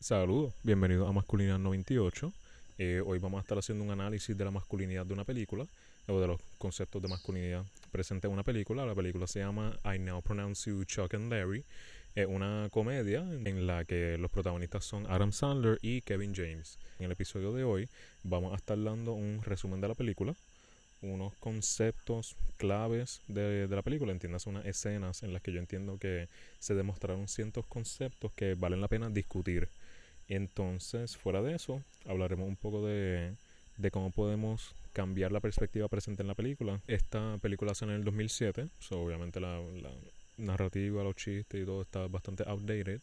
Saludos, bienvenidos a Masculinidad 98. Eh, hoy vamos a estar haciendo un análisis de la masculinidad de una película o de los conceptos de masculinidad presentes en una película. La película se llama I Now Pronounce You Chuck and Larry. Es una comedia en la que los protagonistas son Adam Sandler y Kevin James. En el episodio de hoy vamos a estar dando un resumen de la película, unos conceptos claves de, de la película, entiendas unas escenas en las que yo entiendo que se demostraron ciertos conceptos que valen la pena discutir entonces, fuera de eso, hablaremos un poco de, cómo podemos cambiar la perspectiva presente en la película. Esta película sale en el 2007, so obviamente la, narrativa, los chistes y todo está bastante outdated,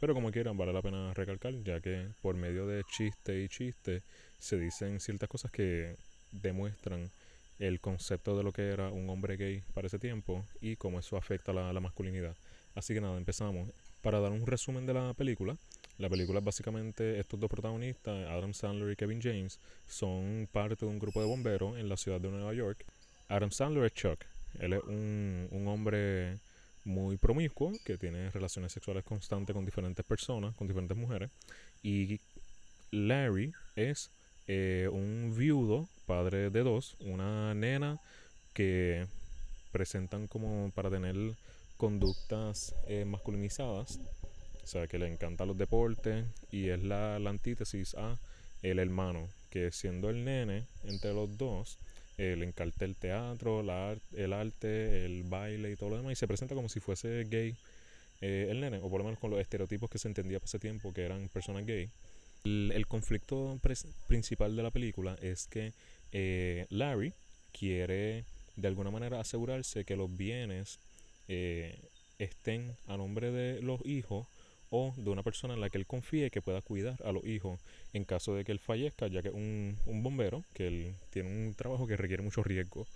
pero como quieran, vale la pena recalcar, ya que por medio de chiste y chiste se dicen ciertas cosas que demuestran el concepto de lo que era un hombre gay para ese tiempo y cómo eso afecta a la masculinidad. Así que nada, empezamos. Para dar un resumen de la película, la película es básicamente estos dos protagonistas, Adam Sandler y Kevin James, son parte de un grupo de bomberos en la ciudad de Nueva York. Adam Sandler es Chuck. Él es un, un hombre muy promiscuo que tiene relaciones sexuales constantes con diferentes personas, con diferentes mujeres. Y Larry es eh, un viudo, padre de dos, una nena que presentan como para tener conductas eh, masculinizadas o sea, que le encantan los deportes y es la, antítesis a el hermano, que siendo el nene entre los dos, eh, le encanta el teatro, la el arte, el baile y todo lo demás, y se presenta como si fuese gay eh, el nene, o por lo menos con los estereotipos que se entendía por ese tiempo que eran personas gay. El, conflicto principal de la película es que eh, Larry quiere de alguna manera asegurarse que los bienes estén a nombre de los hijos o de una persona en la que él confíe que pueda cuidar a los hijos en caso de que él fallezca, ya que un, un bombero, que él tiene un trabajo que requiere mucho riesgo.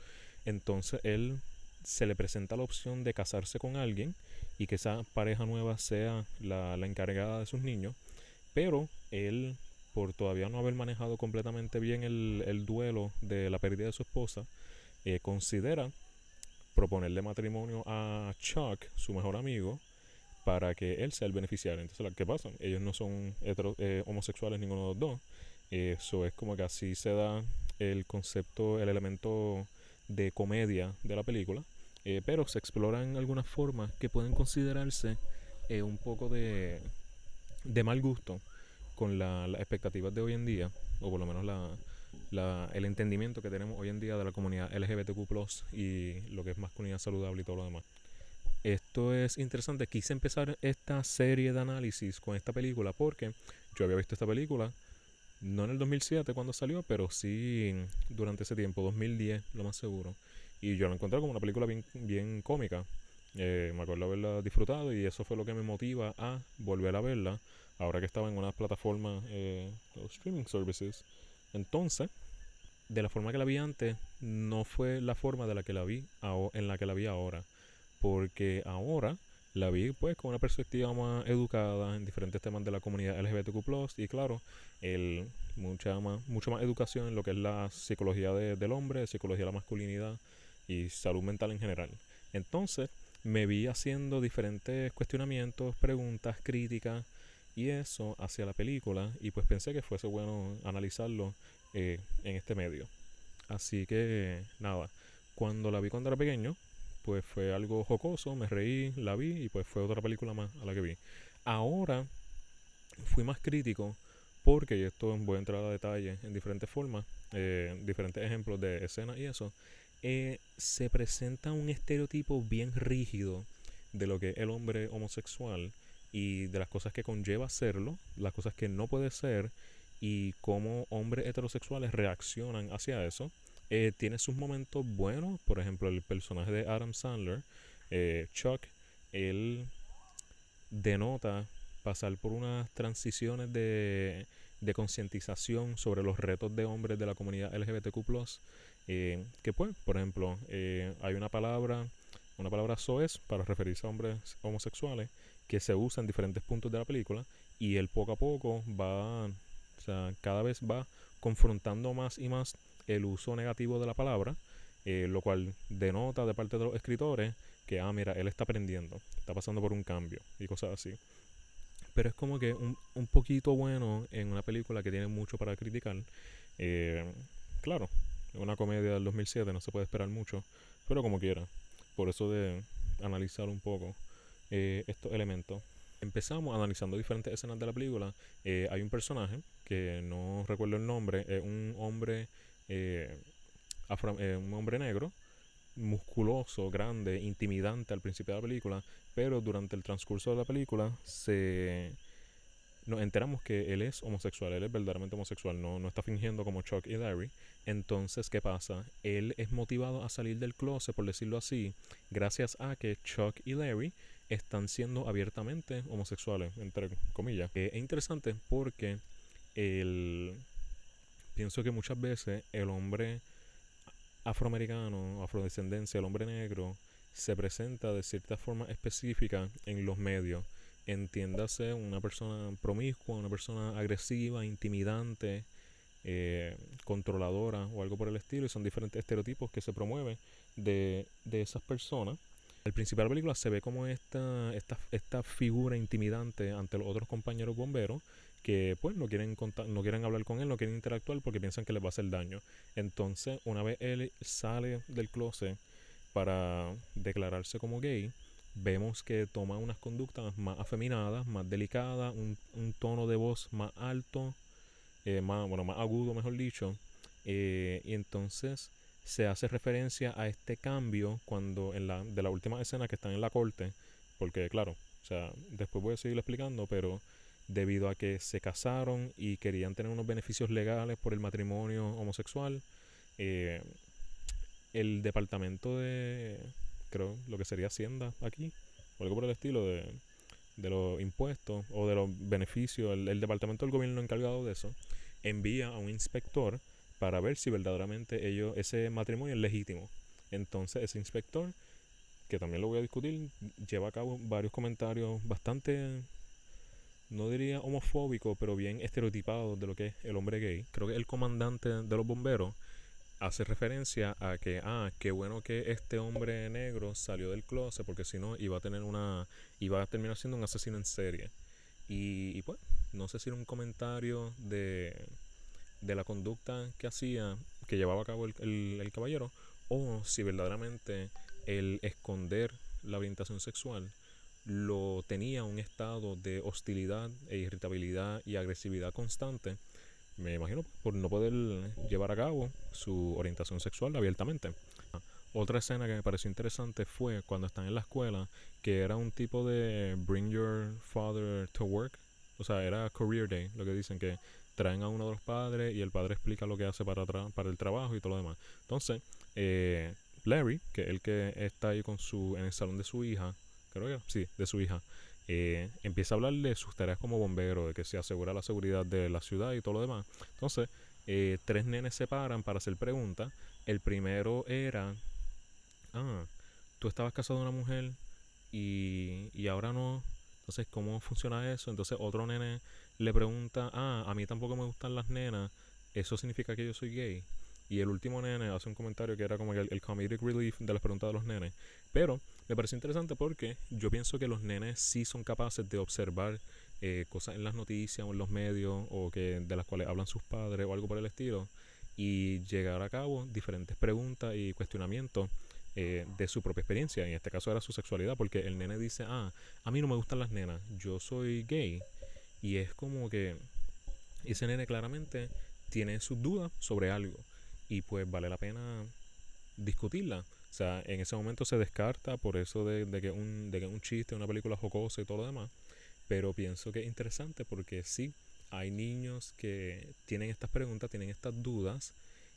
Entonces él se le presenta la opción de casarse con alguien y que esa pareja nueva sea la, la encargada de sus niños, pero él, por todavía no haber manejado completamente bien el, el duelo de la pérdida de su esposa, eh, considera proponerle matrimonio a Chuck, su mejor amigo, para que él sea el beneficiario. Entonces, ¿qué pasa? Ellos no son eh, homosexuales ninguno de los dos. Eso es como que así se da el concepto, el elemento de comedia de la película. Eh, pero se exploran algunas formas que pueden considerarse eh, un poco de, de mal gusto con las expectativas de hoy en día, o por lo menos la, el entendimiento que tenemos hoy en día de la comunidad LGBTQ y lo que es masculinidad saludable y todo lo demás. Esto es interesante. Quise empezar esta serie de análisis con esta película porque yo había visto esta película, no en el 2007 cuando salió, pero sí durante ese tiempo, 2010, lo más seguro. Y yo la encontré como una película bien, bien cómica. Eh, me acuerdo haberla disfrutado y eso fue lo que me motiva a volver a verla ahora que estaba en una plataforma eh, streaming services. Entonces, de la forma que la vi antes, no fue la forma de la que la vi en la que la vi ahora porque ahora la vi pues con una perspectiva más educada en diferentes temas de la comunidad LGBTQ+, y claro, el, mucha más, mucho más educación en lo que es la psicología del hombre, psicología de la masculinidad y salud mental en general. Entonces, me vi haciendo diferentes cuestionamientos, preguntas, críticas y eso hacia la película y pues pensé que fuese bueno analizarlo eh, en este medio. Así que nada, cuando la vi cuando era pequeño, pues fue algo jocoso, me reí, la vi y pues fue otra película más a la que vi. Ahora fui más crítico porque, y esto voy a entrar a detalle en diferentes formas, eh, diferentes ejemplos de escenas y eso, eh, se presenta un estereotipo bien rígido de lo que es el hombre homosexual y de las cosas que conlleva serlo, las cosas que no puede ser y cómo hombres heterosexuales reaccionan hacia eso eh, tiene sus momentos buenos. Por ejemplo, el personaje de Adam Sandler, eh, Chuck, él denota pasar por unas transiciones de, de concientización sobre los retos de hombres de la comunidad LGBTQ. Eh, que pues, por ejemplo, eh, hay una palabra, una palabra soez para referirse a hombres homosexuales que se usa en diferentes puntos de la película y él poco a poco va, o sea, cada vez va confrontando más y más el uso negativo de la palabra, eh, lo cual denota de parte de los escritores que, ah, mira, él está aprendiendo, está pasando por un cambio y cosas así. pero es como que un, un poquito bueno en una película que tiene mucho para criticar. Eh, claro, una comedia del 2007 no se puede esperar mucho, pero como quiera. Por eso de analizar un poco eh, estos elementos. Empezamos analizando diferentes escenas de la película. Hay un personaje que no recuerdo el nombre, es un hombre, eh, un hombre negro, musculoso, grande, intimidante al principio de la película, pero durante el transcurso de la película se nos enteramos que él es homosexual, él es verdaderamente homosexual, no, no está fingiendo como Chuck y Larry. Entonces, ¿qué pasa? Él es motivado a salir del closet, por decirlo así, gracias a que Chuck y Larry están siendo abiertamente homosexuales, entre comillas. Eh, es interesante porque el, pienso que muchas veces el hombre afroamericano, afrodescendencia, el hombre negro, se presenta de cierta forma específica en los medios. Entiéndase una persona promiscua, una persona agresiva, intimidante, eh, controladora o algo por el estilo. Y son diferentes estereotipos que se promueven de, de esas personas al principio de la película se ve como esta, esta, esta figura intimidante ante los otros compañeros bomberos que pues no quieren no quieren hablar con él, no quieren interactuar porque piensan que les va a hacer daño. Entonces, una vez él sale del closet para declararse como gay, vemos que toma unas conductas más afeminadas, más delicadas, un, un tono de voz más alto, eh, más, bueno, más agudo, mejor dicho. Eh, y entonces se hace referencia a este cambio cuando en la de la última escena que están en la corte, porque claro, o sea, después voy a seguir explicando, pero debido a que se casaron y querían tener unos beneficios legales por el matrimonio homosexual, eh, el departamento de, creo, lo que sería Hacienda aquí, o algo por el estilo de, de los impuestos o de los beneficios, el departamento del gobierno encargado de eso, envía a un inspector para ver si verdaderamente ellos, ese matrimonio es legítimo. Entonces ese inspector, que también lo voy a discutir, lleva a cabo varios comentarios bastante, no diría homofóbicos, pero bien estereotipados de lo que es el hombre gay. Creo que el comandante de los bomberos hace referencia a que, ah, qué bueno que este hombre negro salió del closet, porque si no iba a tener una, iba a terminar siendo un asesino en serie. Y, y pues, no sé si era un comentario de de la conducta que hacía, que llevaba a cabo el, caballero, o si verdaderamente el esconder la orientación sexual lo tenía un estado de hostilidad e irritabilidad y agresividad constante, me imagino por no poder llevar a cabo su orientación sexual abiertamente. Otra escena que me pareció interesante fue cuando están en la escuela, que era un tipo de Bring Your Father to Work, o sea, era Career Day, lo que dicen que traen a uno de los padres y el padre explica lo que hace para, para el trabajo y todo lo demás. Entonces, eh, Larry, que es el que está ahí con su, en el salón de su hija, creo que sí, de su hija, eh, empieza a hablarle de sus tareas como bombero, de que se asegura la seguridad de la ciudad y todo lo demás. Entonces, eh, tres nenes se paran para hacer preguntas. El primero era, ah, tú estabas casado con una mujer y, y ahora no. Entonces, ¿cómo funciona eso? Entonces, otro nene le pregunta, ah, a mí tampoco me gustan las nenas, ¿eso significa que yo soy gay? Y el último nene hace un comentario que era como el, el comedic relief de las preguntas de los nenes. Pero me parece interesante porque yo pienso que los nenes sí son capaces de observar eh, cosas en las noticias o en los medios o que de las cuales hablan sus padres o algo por el estilo y llegar a cabo diferentes preguntas y cuestionamientos eh, de su propia experiencia. En este caso era su sexualidad porque el nene dice, ah, a mí no me gustan las nenas, yo soy gay y es como que ese nene claramente tiene sus dudas sobre algo. Y pues vale la pena discutirla. O sea, en ese momento se descarta por eso de, que, un, de que un chiste, una película jocosa y todo lo demás. Pero pienso que es interesante porque sí, hay niños que tienen estas preguntas, tienen estas dudas.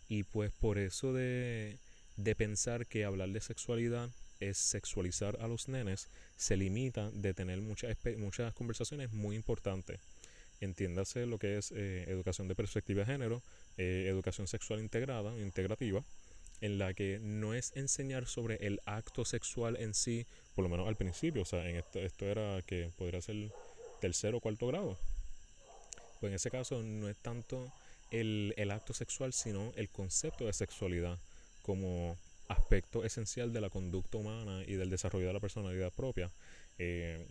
Y pues por eso de, de pensar que hablar de sexualidad es sexualizar a los nenes, se limita de tener muchas, muchas conversaciones muy importantes. Entiéndase lo que es eh, educación de perspectiva de género, eh, educación sexual integrada, integrativa, en la que no es enseñar sobre el acto sexual en sí, por lo menos al principio, o sea, en esto, esto era que podría ser tercero o cuarto grado. Pues en ese caso no es tanto el, el acto sexual, sino el concepto de sexualidad como aspecto esencial de la conducta humana y del desarrollo de la personalidad propia. Eh,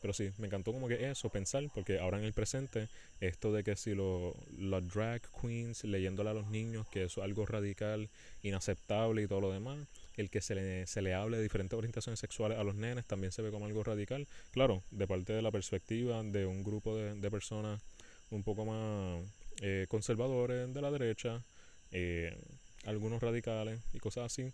Pero sí, me encantó como que eso, pensar, porque ahora en el presente, esto de que si lo, los drag queens leyéndole a los niños que eso es algo radical, inaceptable y todo lo demás, el que se le, se le hable de diferentes orientaciones sexuales a los nenes también se ve como algo radical. Claro, de parte de la perspectiva de un grupo de, de personas un poco más eh, conservadores de la derecha, eh, algunos radicales y cosas así,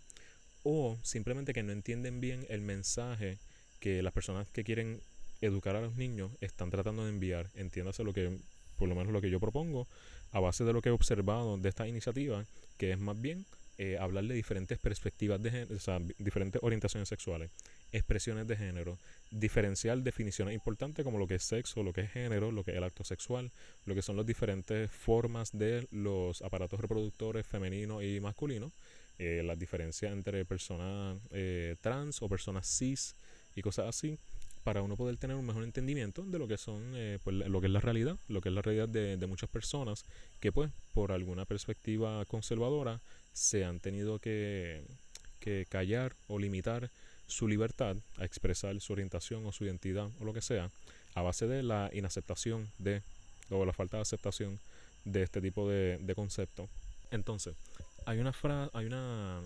o simplemente que no entienden bien el mensaje que las personas que quieren educar a los niños están tratando de enviar. Entiéndase lo que, por lo menos lo que yo propongo, a base de lo que he observado de esta iniciativa, que es más bien eh, hablar de diferentes perspectivas de género, o sea, diferentes orientaciones sexuales, expresiones de género, diferenciar definiciones importantes como lo que es sexo, lo que es género, lo que es el acto sexual, lo que son las diferentes formas de los aparatos reproductores femeninos y masculinos, eh, las diferencias entre personas eh, trans o personas cis y cosas así para uno poder tener un mejor entendimiento de lo que son eh, pues, lo que es la realidad lo que es la realidad de, de, muchas personas que pues por alguna perspectiva conservadora se han tenido que, que callar o limitar su libertad a expresar su orientación o su identidad o lo que sea a base de la inaceptación de o la falta de aceptación de este tipo de, de concepto. Entonces hay una fra hay una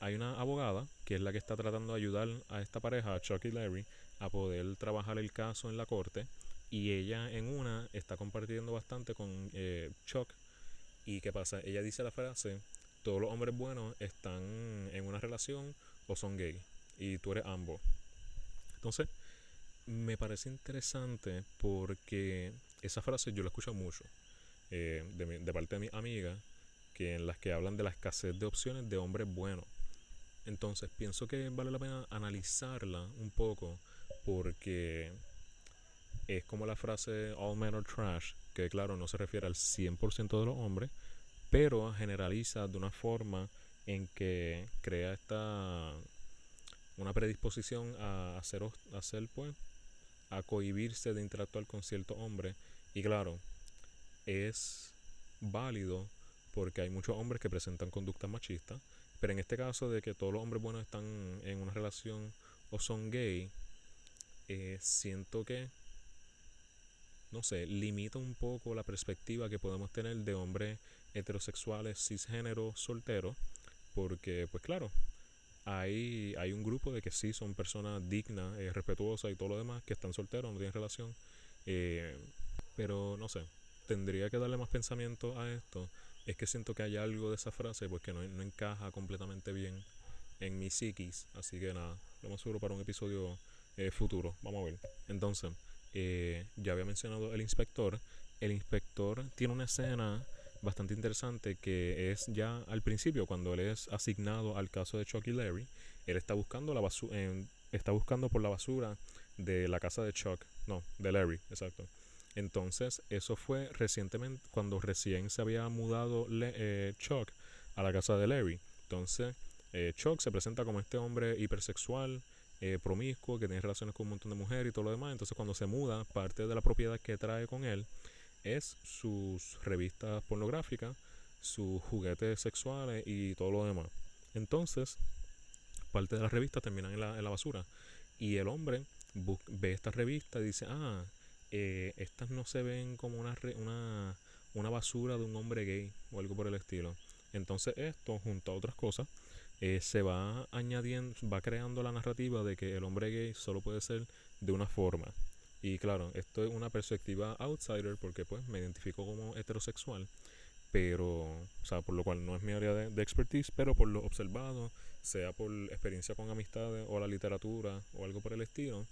hay una abogada que es la que está tratando de ayudar a esta pareja, Chuck y Larry, a poder trabajar el caso en la corte. Y ella en una está compartiendo bastante con eh, Chuck. ¿Y qué pasa? Ella dice la frase, todos los hombres buenos están en una relación o son gay. Y tú eres ambos. Entonces, me parece interesante porque esa frase yo la escucho mucho eh, de, parte de mis amigas, que en las que hablan de la escasez de opciones de hombres buenos. Entonces pienso que vale la pena analizarla un poco porque es como la frase all men are trash, que claro, no se refiere al 100% de los hombres, pero generaliza de una forma en que crea esta una predisposición a hacer, hacer pues a cohibirse de interactuar con cierto hombre. Y claro es válido porque hay muchos hombres que presentan conductas machistas pero en este caso de que todos los hombres buenos están en una relación o son gay, eh, siento que, no sé, limita un poco la perspectiva que podemos tener de hombres heterosexuales, cisgénero, solteros, porque, pues claro, hay, hay un grupo de que sí son personas dignas, eh, respetuosas y todo lo demás, que están solteros, no tienen relación, eh, pero no sé, tendría que darle más pensamiento a esto es que siento que hay algo de esa frase porque no, no encaja completamente bien en mi psiquis. Así que nada, lo más seguro para un episodio eh, futuro. Vamos a ver. Entonces, eh, ya había mencionado el inspector. El inspector tiene una escena bastante interesante que es ya al principio, cuando él es asignado al caso de Chuck y Larry, él está buscando la basura, está buscando por la basura de la casa de Chuck, no, de Larry, exacto. Entonces, eso fue recientemente, cuando recién se había mudado eh, Chuck a la casa de Larry. Entonces, Chuck se presenta como este hombre hipersexual, eh, promiscuo, que tiene relaciones con un montón de mujeres y todo lo demás. Entonces, cuando se muda, parte de la propiedad que trae con él es sus revistas pornográficas, sus juguetes sexuales y todo lo demás. Entonces, parte de las revistas terminan en la, en la basura. Y el hombre ve esta revista y dice, ah, eh, estas no se ven como una, una, una, basura de un hombre gay o algo por el estilo. Entonces esto, junto a otras cosas, eh, se va añadiendo, va creando la narrativa de que el hombre gay solo puede ser de una forma. Y claro, esto es una perspectiva outsider porque pues me identifico como heterosexual, pero, o sea, por lo cual no es mi área de, de expertise, pero por lo observado, sea por experiencia con amistades o la literatura o algo por el estilo,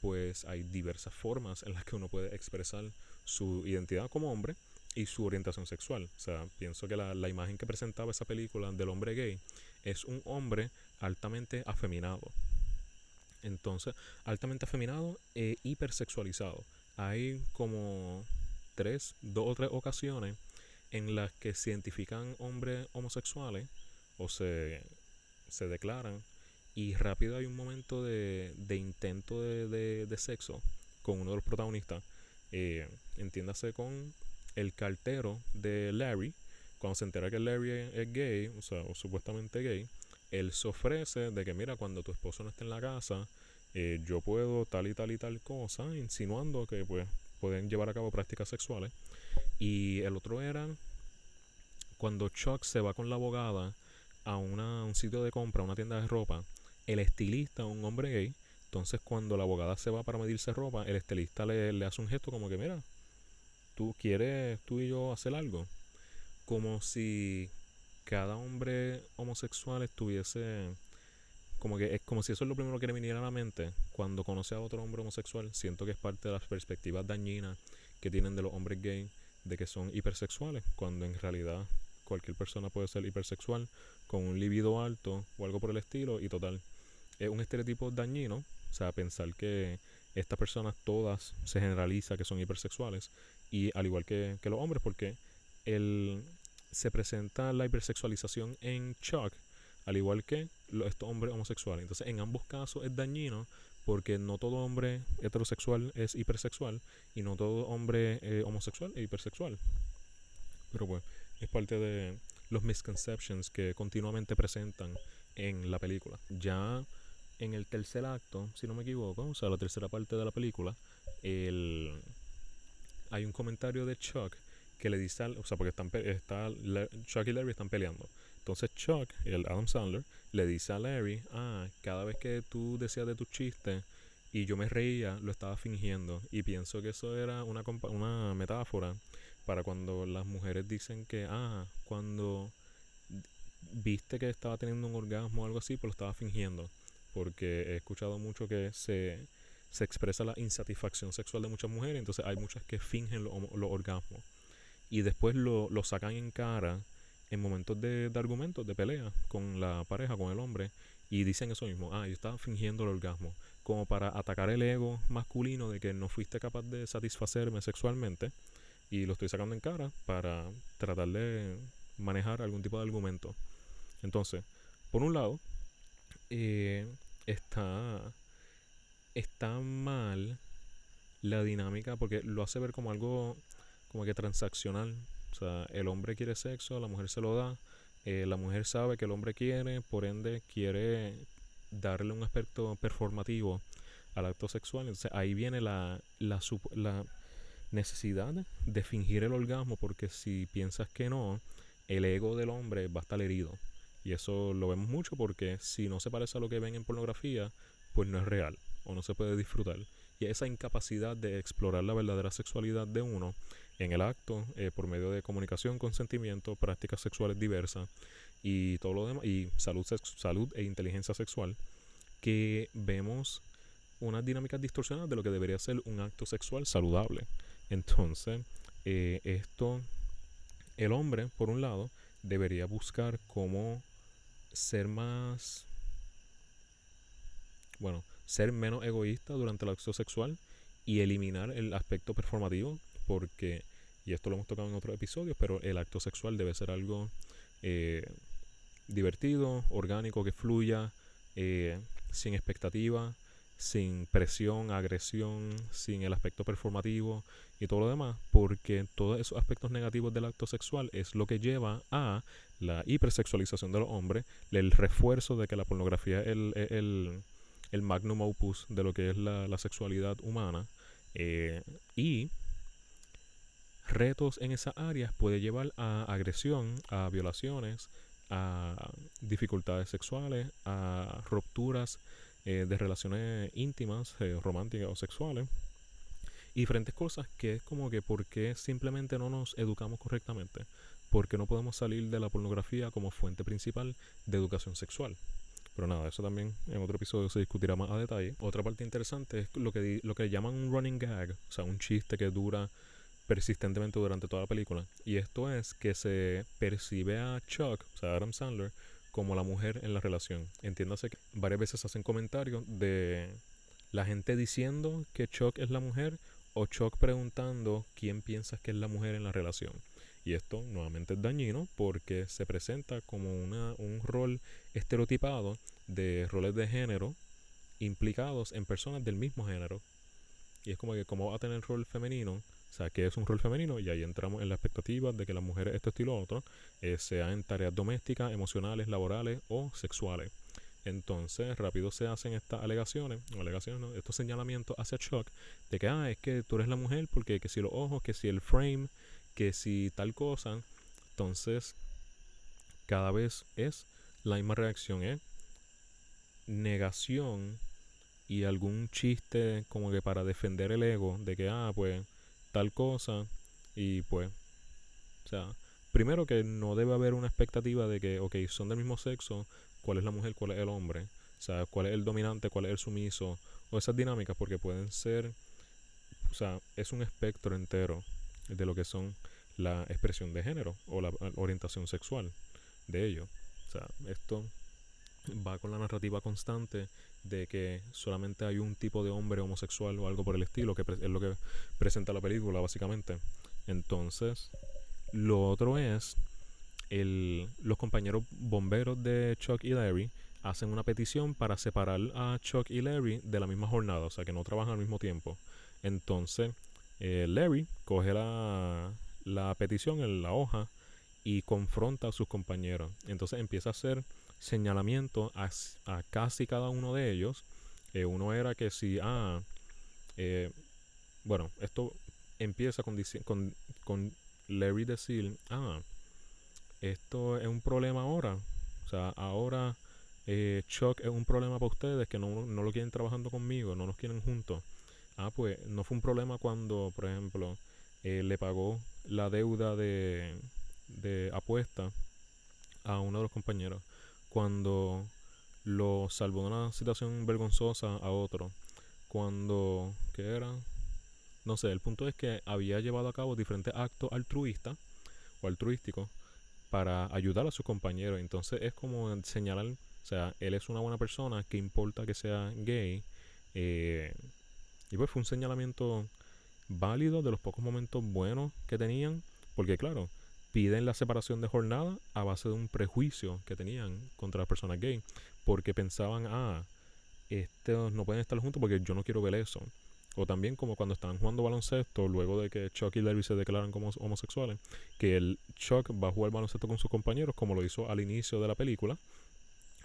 pues hay diversas formas en las que uno puede expresar su identidad como hombre y su orientación sexual. O sea, pienso que la, la imagen que presentaba esa película del hombre gay es un hombre altamente afeminado. Entonces, altamente afeminado e hipersexualizado. Hay como tres, dos o tres ocasiones en las que se identifican hombres homosexuales o se, se declaran y rápido hay un momento de, de intento de, de, sexo con uno de los protagonistas. Eh, entiéndase con el cartero de Larry. Cuando se entera que Larry es, gay, o sea, o supuestamente gay, él se ofrece de que, mira, cuando tu esposo no esté en la casa, eh, yo puedo tal y tal y tal cosa, insinuando que pues pueden llevar a cabo prácticas sexuales. Y el otro era cuando Chuck se va con la abogada a una, un sitio de compra, una tienda de ropa, el estilista, un hombre gay, entonces cuando la abogada se va para medirse ropa, el estilista le, le hace un gesto como que, mira, tú quieres tú y yo hacer algo. Como si cada hombre homosexual estuviese como que es como si eso es lo primero que le viniera a la mente cuando conoce a otro hombre homosexual. Siento que es parte de las perspectivas dañinas que tienen de los hombres gay de que son hipersexuales cuando en realidad cualquier persona puede ser hipersexual con un libido alto o algo por el estilo y total es un estereotipo dañino. O sea pensar que estas personas todas se generaliza que son hipersexuales y al igual que, que los hombres porque el se presenta la hipersexualización en Chuck, al igual que estos hombres homosexuales. Entonces, en ambos casos es dañino porque no todo hombre heterosexual es hipersexual y no todo hombre eh, homosexual es hipersexual. Pero bueno, es parte de los misconceptions que continuamente presentan en la película. Ya en el tercer acto, si no me equivoco, o sea, la tercera parte de la película, el, hay un comentario de Chuck que le dice, o sea, porque están, está, Chuck y Larry están peleando. Entonces Chuck, el Adam Sandler, le dice a Larry, ah, cada vez que tú decías de tu chiste y yo me reía, lo estaba fingiendo. Y pienso que eso era una, una metáfora para cuando las mujeres dicen que, ah, cuando viste que estaba teniendo un orgasmo o algo así, pues lo estaba fingiendo. Porque he escuchado mucho que se, se expresa la insatisfacción sexual de muchas mujeres, entonces hay muchas que fingen los orgasmos y después lo, lo sacan en cara en momentos de, de argumentos, de pelea con la pareja, con el hombre, y dicen eso mismo, ah, yo estaba fingiendo el orgasmo, como para atacar el ego masculino de que no fuiste capaz de satisfacerme sexualmente, y lo estoy sacando en cara para tratar de manejar algún tipo de argumento. Entonces, por un lado, eh, está, está mal la dinámica porque lo hace ver como algo como que transaccional. O sea, el hombre quiere sexo, la mujer se lo da. Eh, la mujer sabe que el hombre quiere, por ende quiere darle un aspecto performativo al acto sexual. Entonces ahí viene la, la, la necesidad de fingir el orgasmo porque si piensas que no, el ego del hombre va a estar herido. Y eso lo vemos mucho porque si no se parece a lo que ven en pornografía, pues no es real o no se puede disfrutar. Y esa incapacidad de explorar la verdadera sexualidad de uno en el acto eh, por medio de comunicación, consentimiento, prácticas sexuales diversas y todo lo demás, y salud, salud e inteligencia sexual, que vemos unas dinámicas distorsionadas de lo que debería ser un acto sexual saludable. Entonces, eh, esto, el hombre, por un lado, debería buscar cómo ser más, bueno, ser menos egoísta durante el acto sexual y eliminar el aspecto performativo porque, y esto lo hemos tocado en otros episodios, pero el acto sexual debe ser algo eh, divertido, orgánico, que fluya, eh, sin expectativa, sin presión, agresión, sin el aspecto performativo y todo lo demás, porque todos esos aspectos negativos del acto sexual es lo que lleva a la hipersexualización de los hombres, el refuerzo de que la pornografía es el, el, magnum opus de lo que es la, la sexualidad humana, eh, y retos en esas áreas puede llevar a agresión, a violaciones, a dificultades sexuales, a rupturas eh, de relaciones íntimas, eh, románticas o sexuales. Y diferentes cosas que es como que por qué simplemente no nos educamos correctamente. Porque no podemos salir de la pornografía como fuente principal de educación sexual. Pero nada, eso también en otro episodio se discutirá más a detalle. Otra parte interesante es lo que, lo que llaman un running gag, o sea, un chiste que dura persistentemente durante toda la película. Y esto es que se percibe a Chuck, o sea, Adam Sandler, como la mujer en la relación. Entiéndase que varias veces hacen comentarios de la gente diciendo que Chuck es la mujer o Chuck preguntando quién piensas que es la mujer en la relación. Y esto nuevamente es dañino porque se presenta como una, un rol estereotipado de roles de género implicados en personas del mismo género. Y es como que como va a tener rol femenino o sea, que es un rol femenino y ahí entramos en la expectativa de que las mujeres, esto estilo otro, eh, sean en tareas domésticas, emocionales, laborales o sexuales. Entonces, rápido se hacen estas alegaciones, alegaciones, no, estos señalamientos hacia Chuck, de que, ah, es que tú eres la mujer, porque que si los ojos, que si el frame, que si tal cosa. Entonces, cada vez es la misma reacción, ¿eh? Negación y algún chiste como que para defender el ego de que, ah, pues, tal cosa, y pues, o sea, primero que no debe haber una expectativa de que, ok, son del mismo sexo, cuál es la mujer, cuál es el hombre, o sea, cuál es el dominante, cuál es el sumiso, o esas dinámicas, porque pueden ser, o sea, es un espectro entero de lo que son la expresión de género o la orientación sexual de ellos. O sea, esto va con la narrativa constante de que solamente hay un tipo de hombre homosexual o algo por el estilo, que es lo que presenta la película básicamente. Entonces, lo otro es, el, los compañeros bomberos de Chuck y Larry hacen una petición para separar a Chuck y Larry de la misma jornada, o sea, que no trabajan al mismo tiempo. Entonces, eh, Larry coge la, la petición en la hoja y confronta a sus compañeros. Entonces empieza a hacer señalamiento a, casi cada uno de ellos. Eh, uno era que si, ah, eh, bueno, esto empieza con, con, con Larry decir, ah, esto es un problema ahora. O sea, ahora eh, Chuck es un problema para ustedes que no, no lo quieren trabajando conmigo, no nos quieren juntos. Ah, pues no fue un problema cuando, por ejemplo, le pagó la deuda de, de apuesta a uno de los compañeros cuando lo salvó de una situación vergonzosa a otro. Cuando, ¿qué era? No sé, el punto es que había llevado a cabo diferentes actos altruistas o altruísticos para ayudar a sus compañeros. Entonces es como señalar, o sea, él es una buena persona, que importa que sea gay. Eh, y pues fue un señalamiento válido de los pocos momentos buenos que tenían, porque claro, piden la separación de jornada a base de un prejuicio que tenían contra las personas gay, porque pensaban, ah, estos no pueden estar juntos porque yo no quiero ver eso. O también como cuando estaban jugando baloncesto, luego de que Chuck y Larry se declaran como homosexuales, que el Chuck va a jugar baloncesto con sus compañeros, como lo hizo al inicio de la película,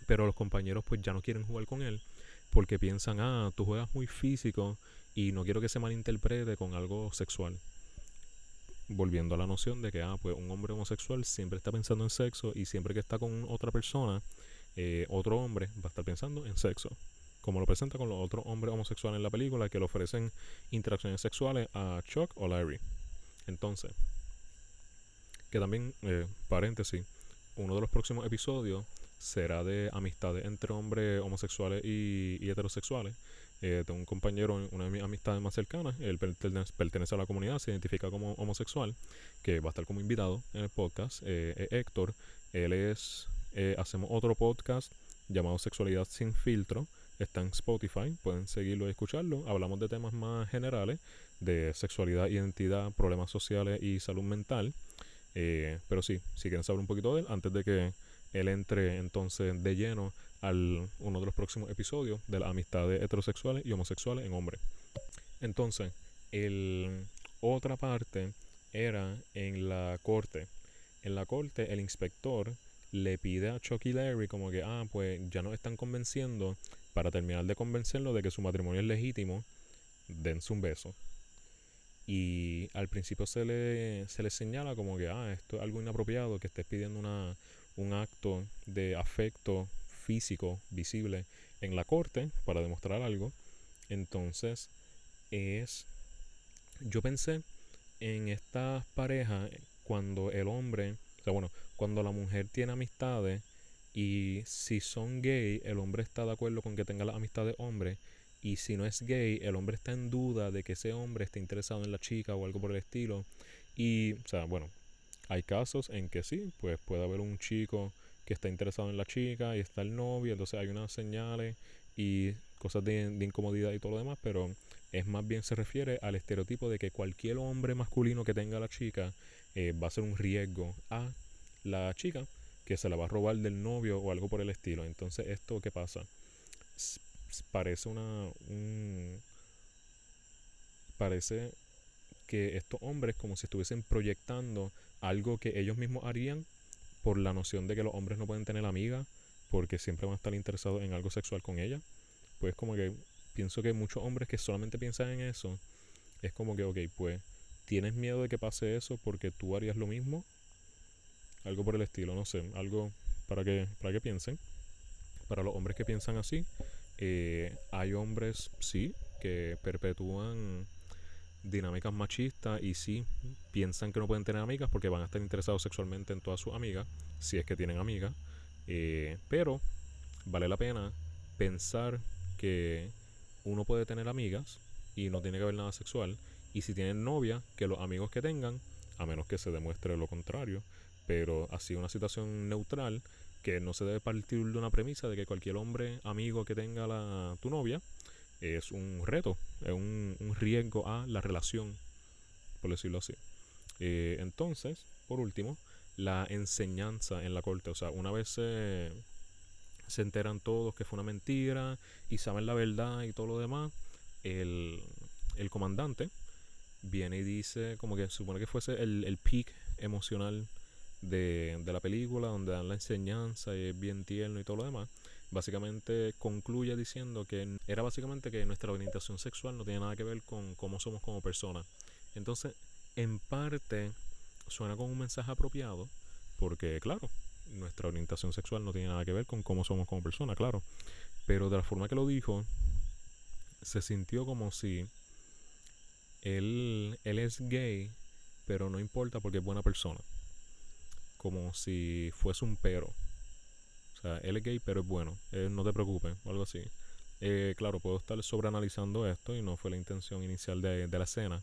pero los compañeros pues ya no quieren jugar con él, porque piensan, ah, tú juegas muy físico y no quiero que se malinterprete con algo sexual volviendo a la noción de que ah, pues un hombre homosexual siempre está pensando en sexo y siempre que está con otra persona, eh, otro hombre va a estar pensando en sexo. Como lo presenta con los otros hombres homosexuales en la película que le ofrecen interacciones sexuales a Chuck o Larry. Entonces, que también, eh, paréntesis, uno de los próximos episodios será de amistades entre hombres homosexuales y heterosexuales eh, tengo un compañero, una de mis amistades más cercanas, él pertenece a la comunidad, se identifica como homosexual, que va a estar como invitado en el podcast, eh, Héctor. Él es, eh, hacemos otro podcast llamado Sexualidad sin filtro, está en Spotify, pueden seguirlo y escucharlo. Hablamos de temas más generales, de sexualidad, identidad, problemas sociales y salud mental. pero sí, si quieren saber un poquito de él, antes de que él entre entonces de lleno al uno de los próximos episodios de las amistades heterosexuales y homosexuales en hombres. Entonces, el otra parte era en la corte. En la corte, el inspector le pide a Chucky Larry como que, ah, pues ya no están convenciendo, para terminar de convencerlo de que su matrimonio es legítimo, dense un beso. Y al principio se le, se le señala como que, ah, esto es algo inapropiado, que estés pidiendo una, un acto de afecto físico visible en la corte para demostrar algo. Entonces, es. Yo pensé en estas parejas cuando el hombre, o sea, bueno, cuando la mujer tiene amistades y si son gay, el hombre está de acuerdo con que tenga las amistades hombre. Y si no es gay, el hombre está en duda de que ese hombre esté interesado en la chica o algo por el estilo. Y, o sea, bueno, hay casos en que sí, pues puede haber un chico que está interesado en la chica y está el novio, entonces hay unas señales y cosas de, incomodidad y todo lo demás, pero es más bien se refiere al estereotipo de que cualquier hombre masculino que tenga la chica eh, va a ser un riesgo a la chica que se la va a robar del novio o algo por el estilo. Entonces, ¿esto qué pasa? parece una... parece que estos hombres como si estuviesen proyectando algo que ellos mismos harían por la noción de que los hombres no pueden tener amigas, porque siempre van a estar interesados en algo sexual con ella. Pues como que pienso que muchos hombres que solamente piensan en eso, es como que, ok, pues tienes miedo de que pase eso porque tú harías lo mismo. Algo por el estilo, no sé, algo para que, para que piensen. Para los hombres que piensan así, eh, hay hombres, sí, que perpetúan dinámicas machistas y sí piensan que no pueden tener amigas porque van a estar interesados sexualmente en todas sus amigas, si es que tienen amigas. Eh, pero vale la pena pensar que uno puede tener amigas y no tiene que haber nada sexual. Y si tienen novia, que los amigos que tengan, a menos que se demuestre lo contrario, pero así una situación neutral, que no se debe partir de una premisa de que cualquier hombre amigo que tenga la, tu novia es un reto, es un, riesgo a la relación, por decirlo así. Eh, entonces, por último, la enseñanza en la corte. O sea, una vez se, se enteran todos que fue una mentira y saben la verdad y todo lo demás, el, el comandante viene y dice, como que supone que fuese el, el peak emocional de, de, la película, donde dan la enseñanza y es bien tierno y todo lo demás. Básicamente concluye diciendo que era básicamente que nuestra orientación sexual no tiene nada que ver con cómo somos como personas. Entonces, en parte, suena como un mensaje apropiado, porque claro, nuestra orientación sexual no tiene nada que ver con cómo somos como personas, claro. Pero de la forma que lo dijo, se sintió como si él, él es gay, pero no importa porque es buena persona. Como si fuese un pero. Sea, él es gay, pero es bueno. Eh, no te preocupes, o algo así. Eh, claro, puedo estar sobreanalizando esto y no fue la intención inicial de, la escena.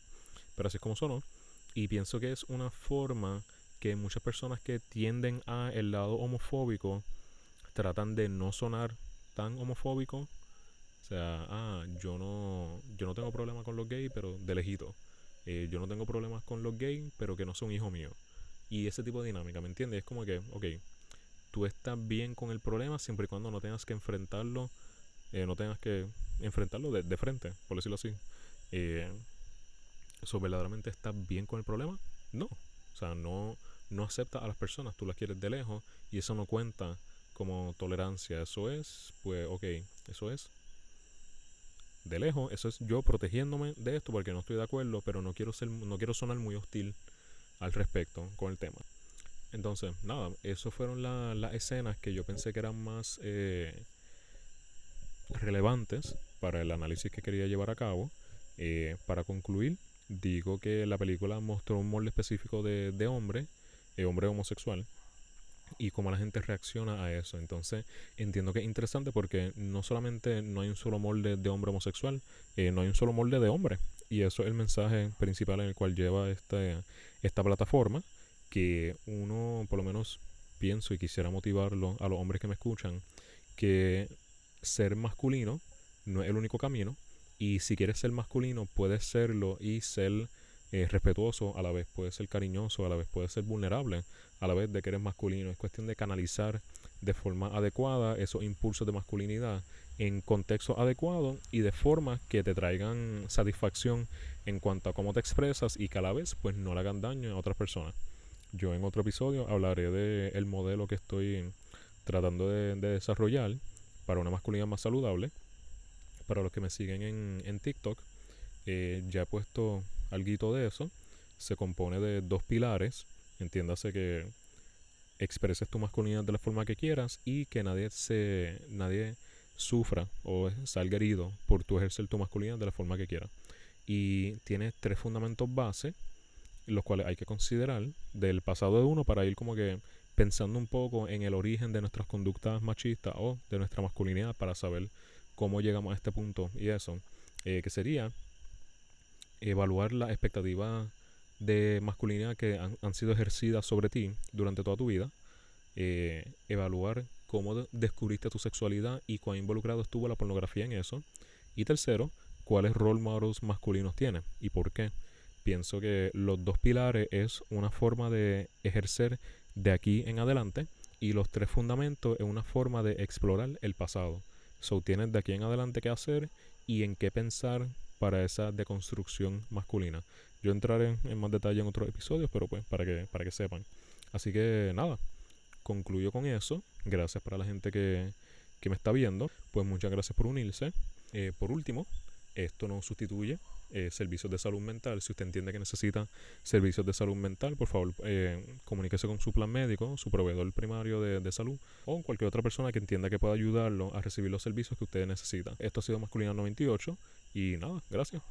Pero así es como sonó. Y pienso que es una forma que muchas personas que tienden a el lado homofóbico tratan de no sonar tan homofóbico o sea, ah, yo no, yo no tengo problema con los gays, pero de lejito. Eh, yo no tengo problemas con los gays, pero que no son hijos míos. Y ese tipo de dinámica, ¿me entiendes? Es como que, ok, tú estás bien con el problema siempre y cuando no tengas que enfrentarlo, eh, no tengas que enfrentarlo de, de frente, por decirlo así. Eh, ¿Eso verdaderamente estás bien con el problema? No. O sea, no, no aceptas a las personas, tú las quieres de lejos y eso no cuenta como tolerancia. Eso es, pues, ok, eso es de lejos, eso es yo protegiéndome de esto porque no estoy de acuerdo, pero no quiero ser, no quiero sonar muy hostil al respecto con el tema. Entonces, nada, eso fueron las escenas que yo pensé que eran más eh, relevantes para el análisis que quería llevar a cabo. Eh, para concluir, digo que la película mostró un molde específico de, de hombre, eh, hombre homosexual, y cómo la gente reacciona a eso. Entonces entiendo que es interesante porque no solamente no hay un solo molde de hombre homosexual, eh, no hay un solo molde de hombre. Y eso es el mensaje principal en el cual lleva este, esta plataforma, que uno por lo menos pienso y quisiera motivarlo a los hombres que me escuchan, que ser masculino no es el único camino. Y si quieres ser masculino, puedes serlo y ser eh, respetuoso, a la vez puede ser cariñoso, a la vez puede ser vulnerable, a la vez de que eres masculino. Es cuestión de canalizar de forma adecuada esos impulsos de masculinidad en contexto adecuado y de forma que te traigan satisfacción en cuanto a cómo te expresas y que a la vez pues no le hagan daño a otras personas. Yo en otro episodio hablaré del el modelo que estoy tratando de, desarrollar para una masculinidad más saludable. Para los que me siguen en, en TikTok, eh, ya he puesto algo de eso. Se compone de dos pilares. Entiéndase que expreses tu masculinidad de la forma que quieras y que nadie se nadie sufra o salga herido por tu ejercer tu masculinidad de la forma que quiera. Y tiene tres fundamentos base, los cuales hay que considerar del pasado de uno para ir como que pensando un poco en el origen de nuestras conductas machistas o de nuestra masculinidad para saber cómo llegamos a este punto y eso, eh, que sería evaluar las expectativas de masculinidad que han, sido ejercidas sobre ti durante toda tu vida, eh, evaluar cómo descubriste tu sexualidad y cuán involucrado estuvo la pornografía en eso. Y tercero, cuáles role models masculinos tienes y por qué. Pienso que los dos pilares es una forma de ejercer de aquí en adelante y los tres fundamentos es una forma de explorar el pasado. So tienes de aquí en adelante qué hacer y en qué pensar para esa deconstrucción masculina. Yo entraré en más detalle en otros episodios, pero pues para que, para que sepan. Así que nada, concluyo con eso. Gracias para la gente que, que me está viendo. Pues muchas gracias por unirse. Eh, por último, esto no sustituye eh, servicios de salud mental. Si usted entiende que necesita servicios de salud mental, por favor eh, comuníquese con su plan médico, su proveedor primario de, de, salud o cualquier otra persona que entienda que pueda ayudarlo a recibir los servicios que usted necesita. Esto ha sido Masculina 98 y nada, gracias.